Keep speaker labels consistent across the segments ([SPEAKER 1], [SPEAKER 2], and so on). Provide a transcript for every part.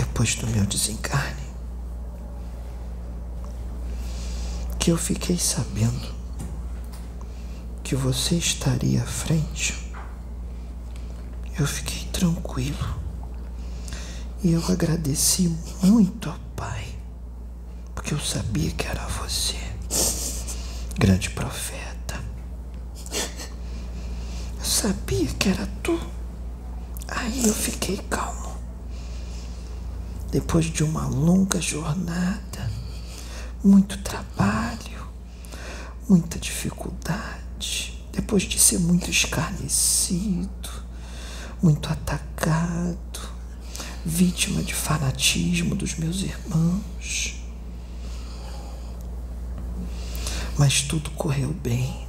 [SPEAKER 1] depois do meu desencarne, que eu fiquei sabendo que você estaria à frente, eu fiquei tranquilo e eu agradeci muito ao Pai, porque eu sabia que era você, grande profeta. Eu sabia que era tu. Aí eu fiquei calmo. Depois de uma longa jornada, muito trabalho, muita dificuldade, depois de ser muito escarnecido, muito atacado, vítima de fanatismo dos meus irmãos. Mas tudo correu bem.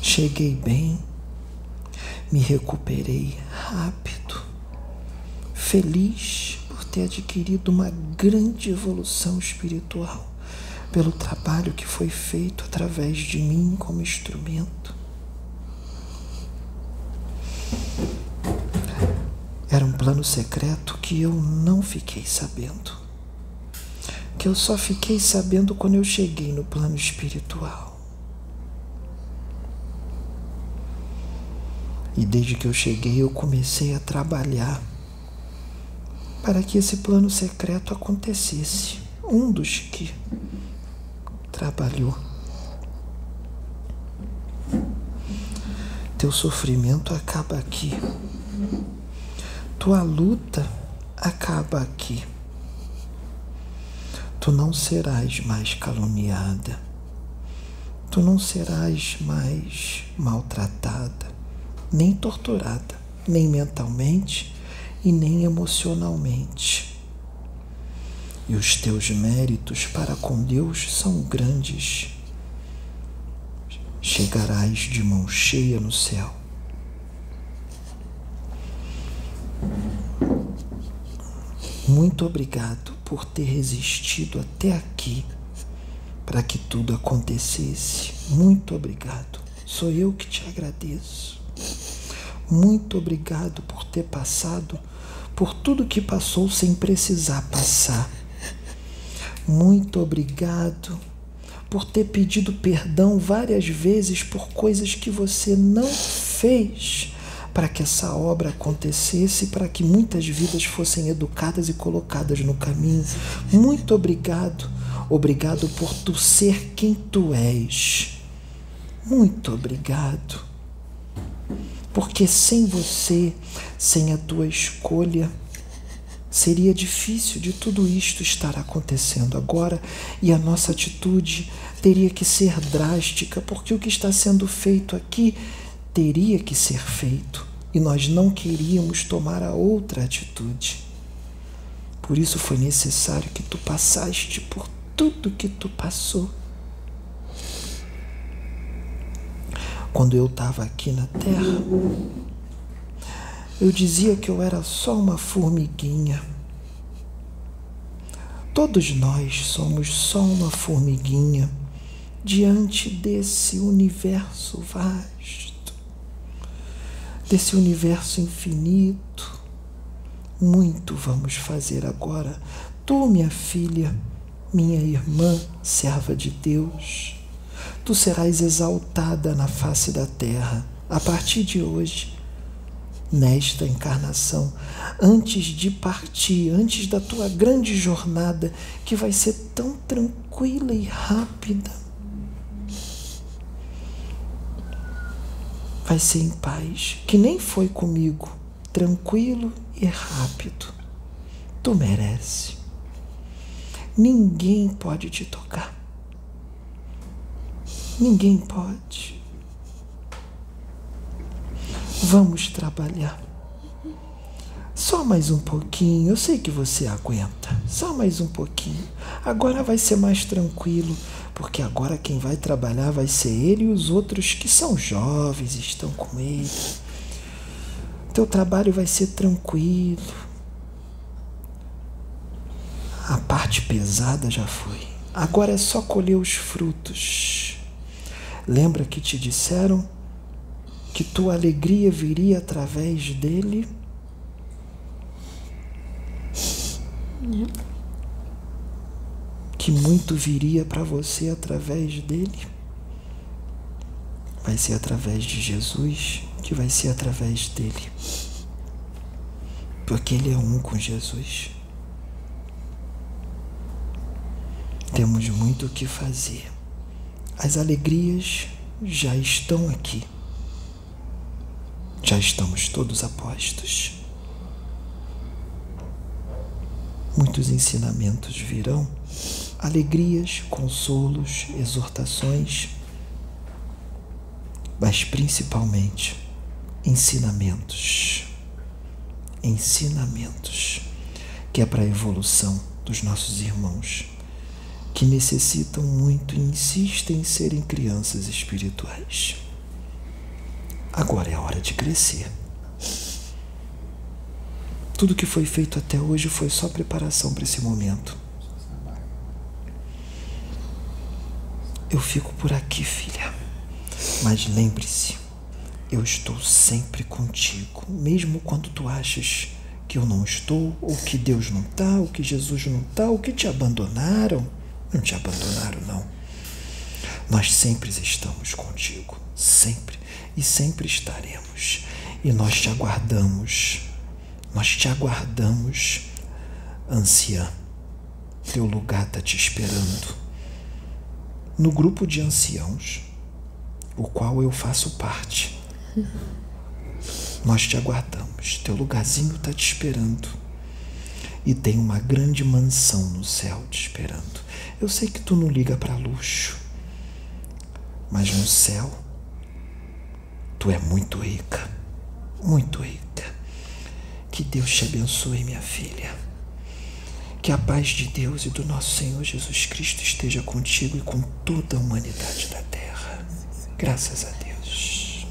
[SPEAKER 1] Cheguei bem, me recuperei rápido, feliz por ter adquirido uma grande evolução espiritual pelo trabalho que foi feito através de mim como instrumento. Era um plano secreto que eu não fiquei sabendo. Que eu só fiquei sabendo quando eu cheguei no plano espiritual. E desde que eu cheguei, eu comecei a trabalhar para que esse plano secreto acontecesse. Um dos que trabalhou. Teu sofrimento acaba aqui. Tua luta acaba aqui. Tu não serás mais caluniada. Tu não serás mais maltratada, nem torturada, nem mentalmente e nem emocionalmente. E os teus méritos para com Deus são grandes. Chegarás de mão cheia no céu Muito obrigado por ter resistido até aqui para que tudo acontecesse. Muito obrigado. Sou eu que te agradeço. Muito obrigado por ter passado por tudo que passou sem precisar passar. Muito obrigado por ter pedido perdão várias vezes por coisas que você não fez para que essa obra acontecesse, para que muitas vidas fossem educadas e colocadas no caminho. Muito obrigado. Obrigado por tu ser quem tu és. Muito obrigado. Porque sem você, sem a tua escolha, seria difícil de tudo isto estar acontecendo agora e a nossa atitude teria que ser drástica, porque o que está sendo feito aqui teria que ser feito e nós não queríamos tomar a outra atitude. Por isso foi necessário que tu passaste por tudo que tu passou. Quando eu estava aqui na terra, eu dizia que eu era só uma formiguinha. Todos nós somos só uma formiguinha diante desse universo vasto, desse universo infinito. Muito vamos fazer agora. Tu, minha filha, minha irmã, serva de Deus, tu serás exaltada na face da terra a partir de hoje, nesta encarnação, antes de partir, antes da tua grande jornada, que vai ser tão tranquila e rápida vai ser em paz, que nem foi comigo, tranquilo e rápido. Tu merece. Ninguém pode te tocar. Ninguém pode. Vamos trabalhar. Só mais um pouquinho. Eu sei que você aguenta. Só mais um pouquinho. Agora vai ser mais tranquilo porque agora quem vai trabalhar vai ser ele e os outros que são jovens, estão com ele. Teu trabalho vai ser tranquilo. A parte pesada já foi. Agora é só colher os frutos. Lembra que te disseram que tua alegria viria através dele? Que muito viria para você através dele. Vai ser através de Jesus, que vai ser através dele. Porque ele é um com Jesus. Temos muito o que fazer. As alegrias já estão aqui. Já estamos todos apostos. Muitos ensinamentos virão, alegrias, consolos, exortações, mas principalmente ensinamentos. Ensinamentos que é para a evolução dos nossos irmãos que necessitam muito e insistem em serem crianças espirituais. Agora é a hora de crescer. Tudo que foi feito até hoje foi só preparação para esse momento. Eu fico por aqui, filha. Mas lembre-se, eu estou sempre contigo, mesmo quando tu achas que eu não estou, ou que Deus não está, ou que Jesus não está, ou que te abandonaram. Não te abandonaram, não. Nós sempre estamos contigo, sempre e sempre estaremos. E nós te aguardamos, nós te aguardamos, anciã. Teu lugar está te esperando. No grupo de anciãos, o qual eu faço parte. Nós te aguardamos, teu lugarzinho está te esperando. E tem uma grande mansão no céu te esperando. Eu sei que tu não liga para luxo, mas no céu tu é muito rica, muito rica. Que Deus te abençoe, minha filha. Que a paz de Deus e do nosso Senhor Jesus Cristo esteja contigo e com toda a humanidade da terra. Graças a Deus.